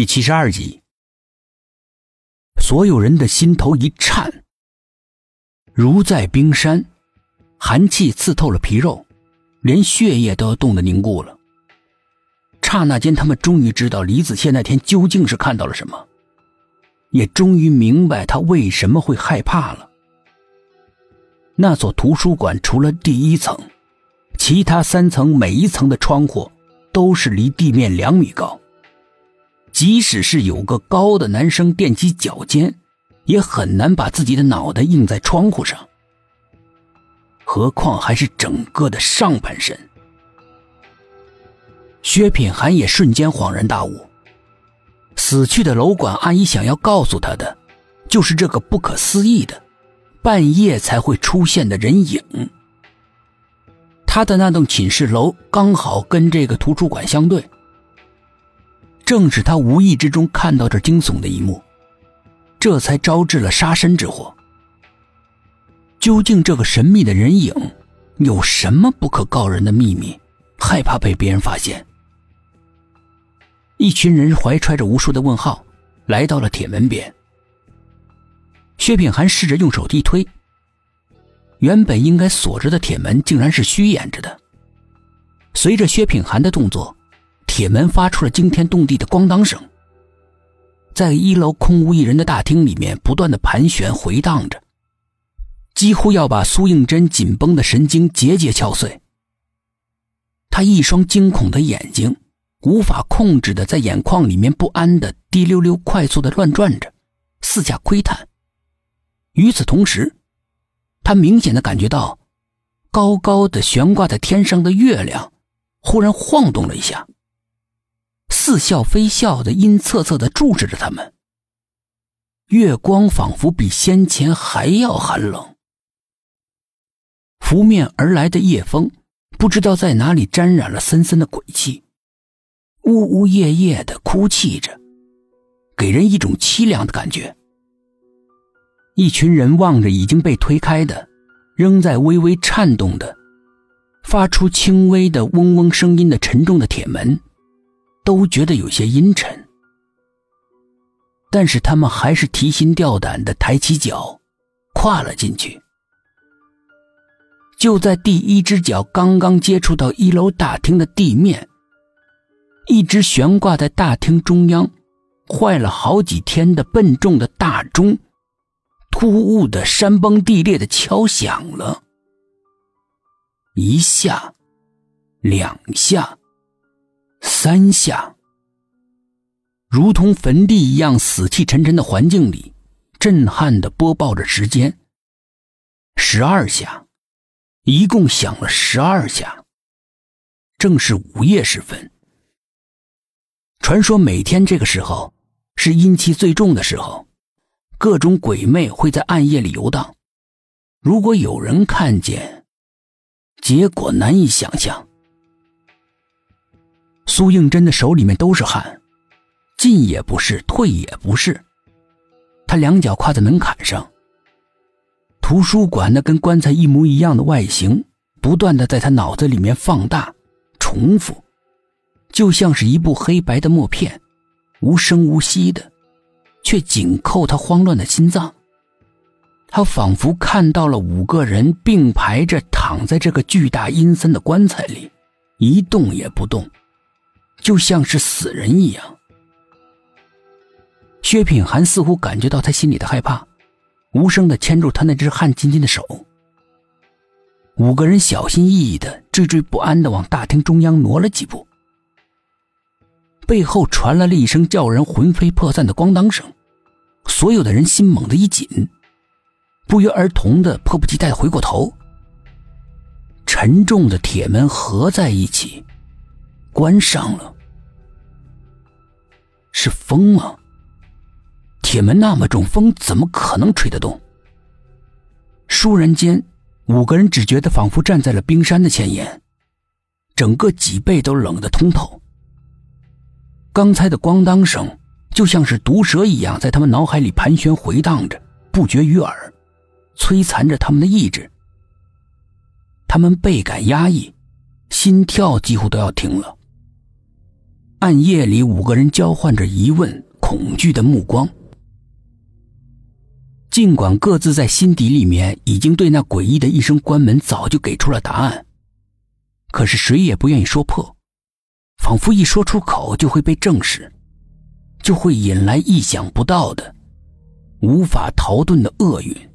第七十二集，所有人的心头一颤，如在冰山，寒气刺透了皮肉，连血液都要冻得凝固了。刹那间，他们终于知道李子谢那天究竟是看到了什么，也终于明白他为什么会害怕了。那所图书馆除了第一层，其他三层每一层的窗户都是离地面两米高。即使是有个高的男生踮起脚尖，也很难把自己的脑袋映在窗户上。何况还是整个的上半身。薛品涵也瞬间恍然大悟，死去的楼管阿姨想要告诉他的，就是这个不可思议的，半夜才会出现的人影。他的那栋寝室楼刚好跟这个图书馆相对。正是他无意之中看到这惊悚的一幕，这才招致了杀身之祸。究竟这个神秘的人影有什么不可告人的秘密？害怕被别人发现。一群人怀揣着无数的问号，来到了铁门边。薛品涵试着用手一推，原本应该锁着的铁门竟然是虚掩着的。随着薛品涵的动作。铁门发出了惊天动地的咣当声，在一楼空无一人的大厅里面不断的盘旋回荡着，几乎要把苏应真紧绷的神经节节敲碎。他一双惊恐的眼睛无法控制的在眼眶里面不安的滴溜溜快速的乱转着，四下窥探。与此同时，他明显的感觉到，高高的悬挂在天上的月亮忽然晃动了一下。似笑非笑的阴恻恻的注视着他们。月光仿佛比先前还要寒冷。拂面而来的夜风，不知道在哪里沾染了森森的鬼气，呜呜咽咽的哭泣着，给人一种凄凉的感觉。一群人望着已经被推开的、仍在微微颤动的、发出轻微的嗡嗡声音的沉重的铁门。都觉得有些阴沉，但是他们还是提心吊胆的抬起脚，跨了进去。就在第一只脚刚刚接触到一楼大厅的地面，一只悬挂在大厅中央、坏了好几天的笨重的大钟，突兀的山崩地裂的敲响了，一下，两下。三下，如同坟地一样死气沉沉的环境里，震撼的播报着时间。十二下，一共响了十二下。正是午夜时分。传说每天这个时候是阴气最重的时候，各种鬼魅会在暗夜里游荡。如果有人看见，结果难以想象。苏应真的手里面都是汗，进也不是，退也不是。他两脚跨在门槛上，图书馆那跟棺材一模一样的外形，不断的在他脑子里面放大、重复，就像是一部黑白的默片，无声无息的，却紧扣他慌乱的心脏。他仿佛看到了五个人并排着躺在这个巨大阴森的棺材里，一动也不动。就像是死人一样。薛品涵似乎感觉到他心里的害怕，无声的牵住他那只汗津津的手。五个人小心翼翼的、惴惴不安的往大厅中央挪了几步，背后传来了一声叫人魂飞魄散的咣当声，所有的人心猛地一紧，不约而同的迫不及待回过头。沉重的铁门合在一起。关上了，是风吗？铁门那么重，风怎么可能吹得动？倏然间，五个人只觉得仿佛站在了冰山的前沿，整个脊背都冷得通透。刚才的咣当声就像是毒蛇一样，在他们脑海里盘旋回荡着，不绝于耳，摧残着他们的意志。他们倍感压抑，心跳几乎都要停了。暗夜里，五个人交换着疑问、恐惧的目光。尽管各自在心底里面已经对那诡异的一声关门早就给出了答案，可是谁也不愿意说破，仿佛一说出口就会被证实，就会引来意想不到的、无法逃遁的厄运。